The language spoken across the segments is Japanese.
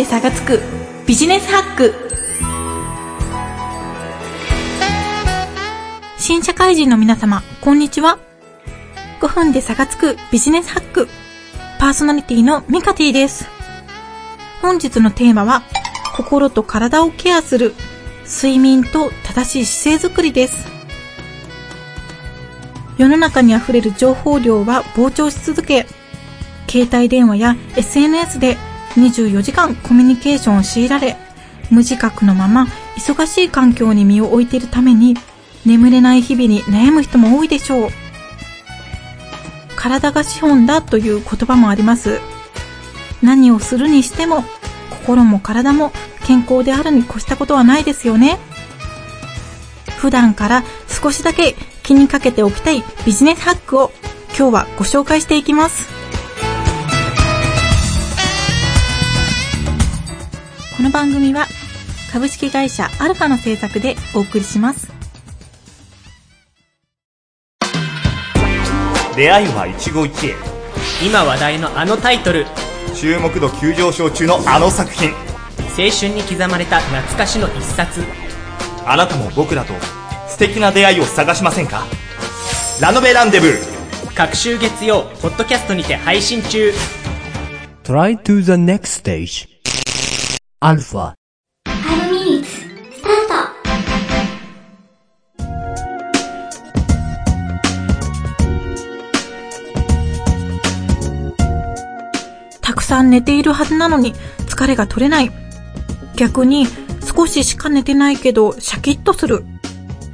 で差がつくビジネスハック新社会人の皆様、こんにちは。5分で差がつくビジネスハックパーソナリティのミカティです。本日のテーマは、心と体をケアする睡眠と正しい姿勢づくりです。世の中に溢れる情報量は膨張し続け、携帯電話や SNS で24時間コミュニケーションを強いられ、無自覚のまま忙しい環境に身を置いているために、眠れない日々に悩む人も多いでしょう。体が資本だという言葉もあります。何をするにしても、心も体も健康であるに越したことはないですよね。普段から少しだけ気にかけておきたいビジネスハックを今日はご紹介していきます。この番組は株式会社アルファの制作でお送りします。出会いは一期一会。今話題のあのタイトル。注目度急上昇中のあの作品。青春に刻まれた懐かしの一冊。あなたも僕らと素敵な出会いを探しませんか？ラノベランデブー。各週月曜、ポッドキャストにて配信中。Try to the next stage. アルファ5ミニッツスタートたくさん寝ているはずなのに疲れが取れない。逆に少ししか寝てないけどシャキッとする。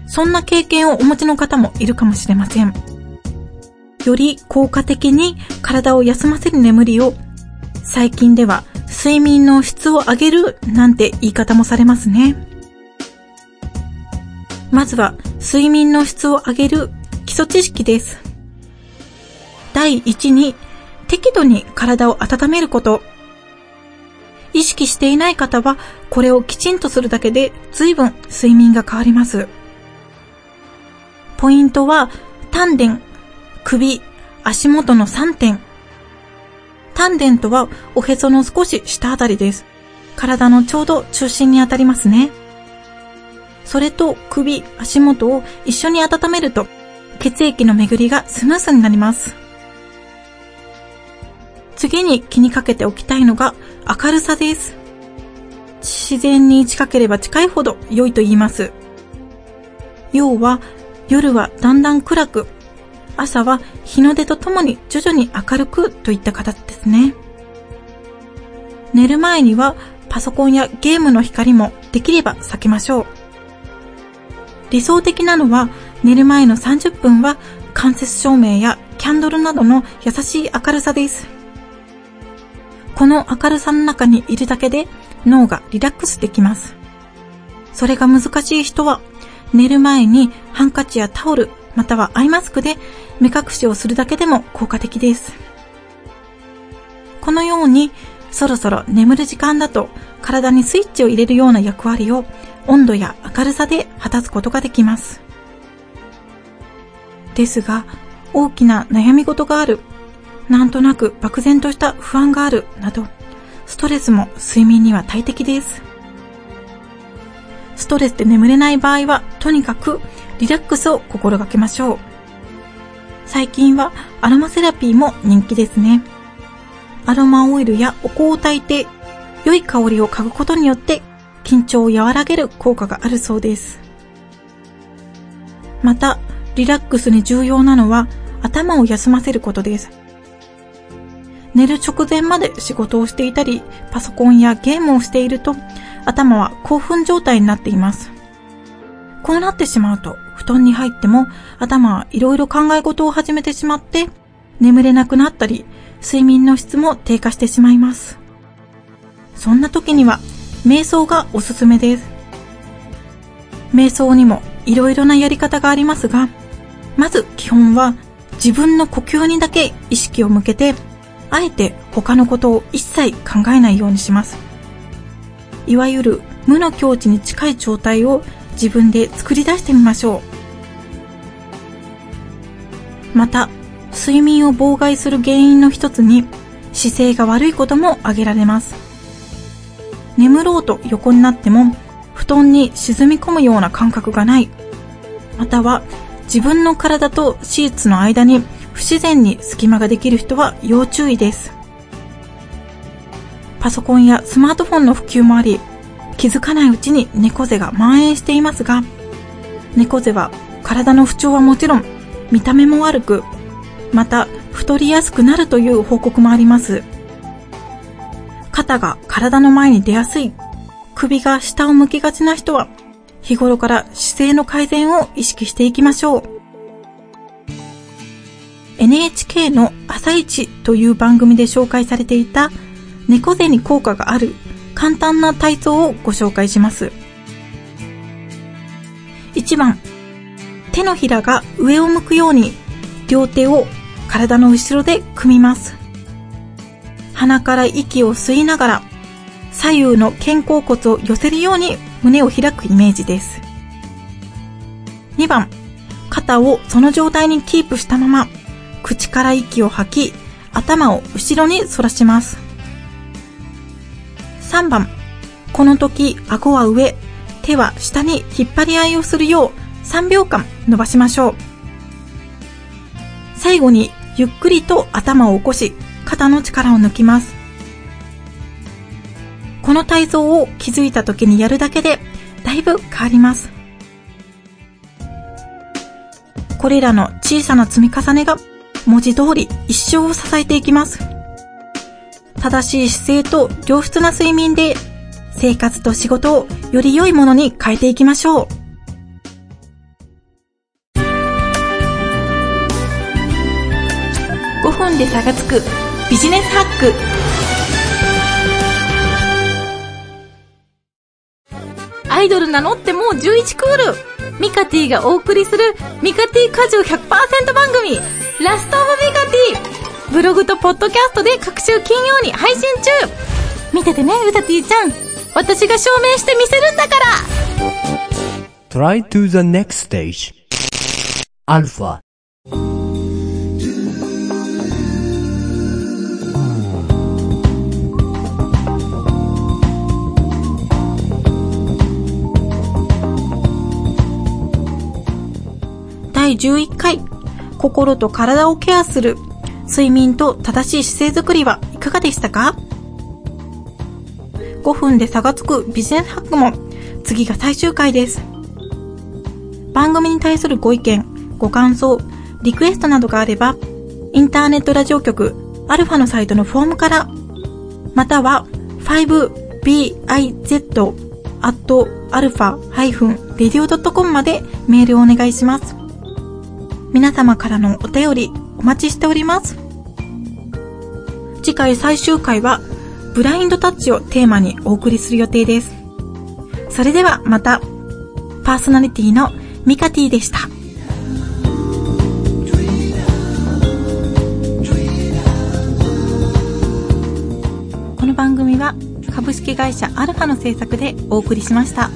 そんな経験をお持ちの方もいるかもしれません。より効果的に体を休ませる眠りを最近では睡眠の質を上げるなんて言い方もされますね。まずは睡眠の質を上げる基礎知識です。第一に適度に体を温めること。意識していない方はこれをきちんとするだけで随分睡眠が変わります。ポイントは丹田、首、足元の3点。丹田とはおへその少し下あたりです。体のちょうど中心にあたりますね。それと首、足元を一緒に温めると血液の巡りがスムースになります。次に気にかけておきたいのが明るさです。自然に近ければ近いほど良いと言います。要は夜はだんだん暗く朝は日の出とともに徐々に明るくといった形ですね。寝る前にはパソコンやゲームの光もできれば避けましょう。理想的なのは寝る前の30分は間接照明やキャンドルなどの優しい明るさです。この明るさの中にいるだけで脳がリラックスできます。それが難しい人は寝る前にハンカチやタオルまたはアイマスクで目隠しをするだけでも効果的です。このようにそろそろ眠る時間だと体にスイッチを入れるような役割を温度や明るさで果たすことができます。ですが、大きな悩み事がある、なんとなく漠然とした不安がある、など、ストレスも睡眠には大敵です。ストレスで眠れない場合は、とにかくリラックスを心がけましょう。最近はアロマセラピーも人気ですね。アロマオイルやお香を炊いて良い香りを嗅ぐことによって緊張を和らげる効果があるそうです。また、リラックスに重要なのは頭を休ませることです。寝る直前まで仕事をしていたり、パソコンやゲームをしていると頭は興奮状態になっています。こうなってしまうと布団に入っても頭はいろいろ考え事を始めてしまって眠れなくなったり睡眠の質も低下してしまいます。そんな時には瞑想がおすすめです。瞑想にもいろいろなやり方がありますが、まず基本は自分の呼吸にだけ意識を向けて、あえて他のことを一切考えないようにします。いわゆる無の境地に近い状態を自分で作り出してみましょう。また、睡眠を妨害する原因の一つに姿勢が悪いことも挙げられます。眠ろうと横になっても、布団に沈み込むような感覚がない。または、自分の体とシーツの間に不自然に隙間ができる人は要注意です。パソコンやスマートフォンの普及もあり、気づかないうちに猫背が蔓延していますが、猫背は体の不調はもちろん、見た目も悪く、また太りやすくなるという報告もあります。肩が体の前に出やすい、首が下を向きがちな人は、日頃から姿勢の改善を意識していきましょう。NHK の朝一という番組で紹介されていた猫背に効果がある簡単な体操をご紹介します。1番、手のひらが上を向くように両手を体の後ろで組みます。鼻から息を吸いながら左右の肩甲骨を寄せるように胸を開くイメージです。2番、肩をその状態にキープしたまま口から息を吐き頭を後ろに反らします。3番、この時顎は上、手は下に引っ張り合いをするよう3秒間伸ばしましょう。最後にゆっくりと頭を起こし、肩の力を抜きます。この体操を気づいた時にやるだけでだいぶ変わります。これらの小さな積み重ねが文字通り一生を支えていきます。正しい姿勢と良質な睡眠で生活と仕事をより良いものに変えていきましょう。5分で差がつくビジネスハック。アイドル名乗ってもう11クールミカティがお送りするミカティ果汁100%番組ラストオブミカティブログとポッドキャストで各週金曜に配信中見ててね、うさてぃちゃん。私が証明してみせるんだから Try to the next stage. Alpha. 第11回心と体をケアする睡眠と正しい姿勢づくりはいかがでしたか ?5 分で差がつくビジネスハックも次が最終回です。番組に対するご意見、ご感想、リクエストなどがあれば、インターネットラジオ局アルファのサイトのフォームから、または 5biz アットアルファ -radio.com までメールをお願いします。皆様からのお便りお待ちしております。次回最終回は、ブラインドタッチをテーマにお送りする予定です。それではまた、パーソナリティのミカティでした。この番組は株式会社アルファの制作でお送りしました。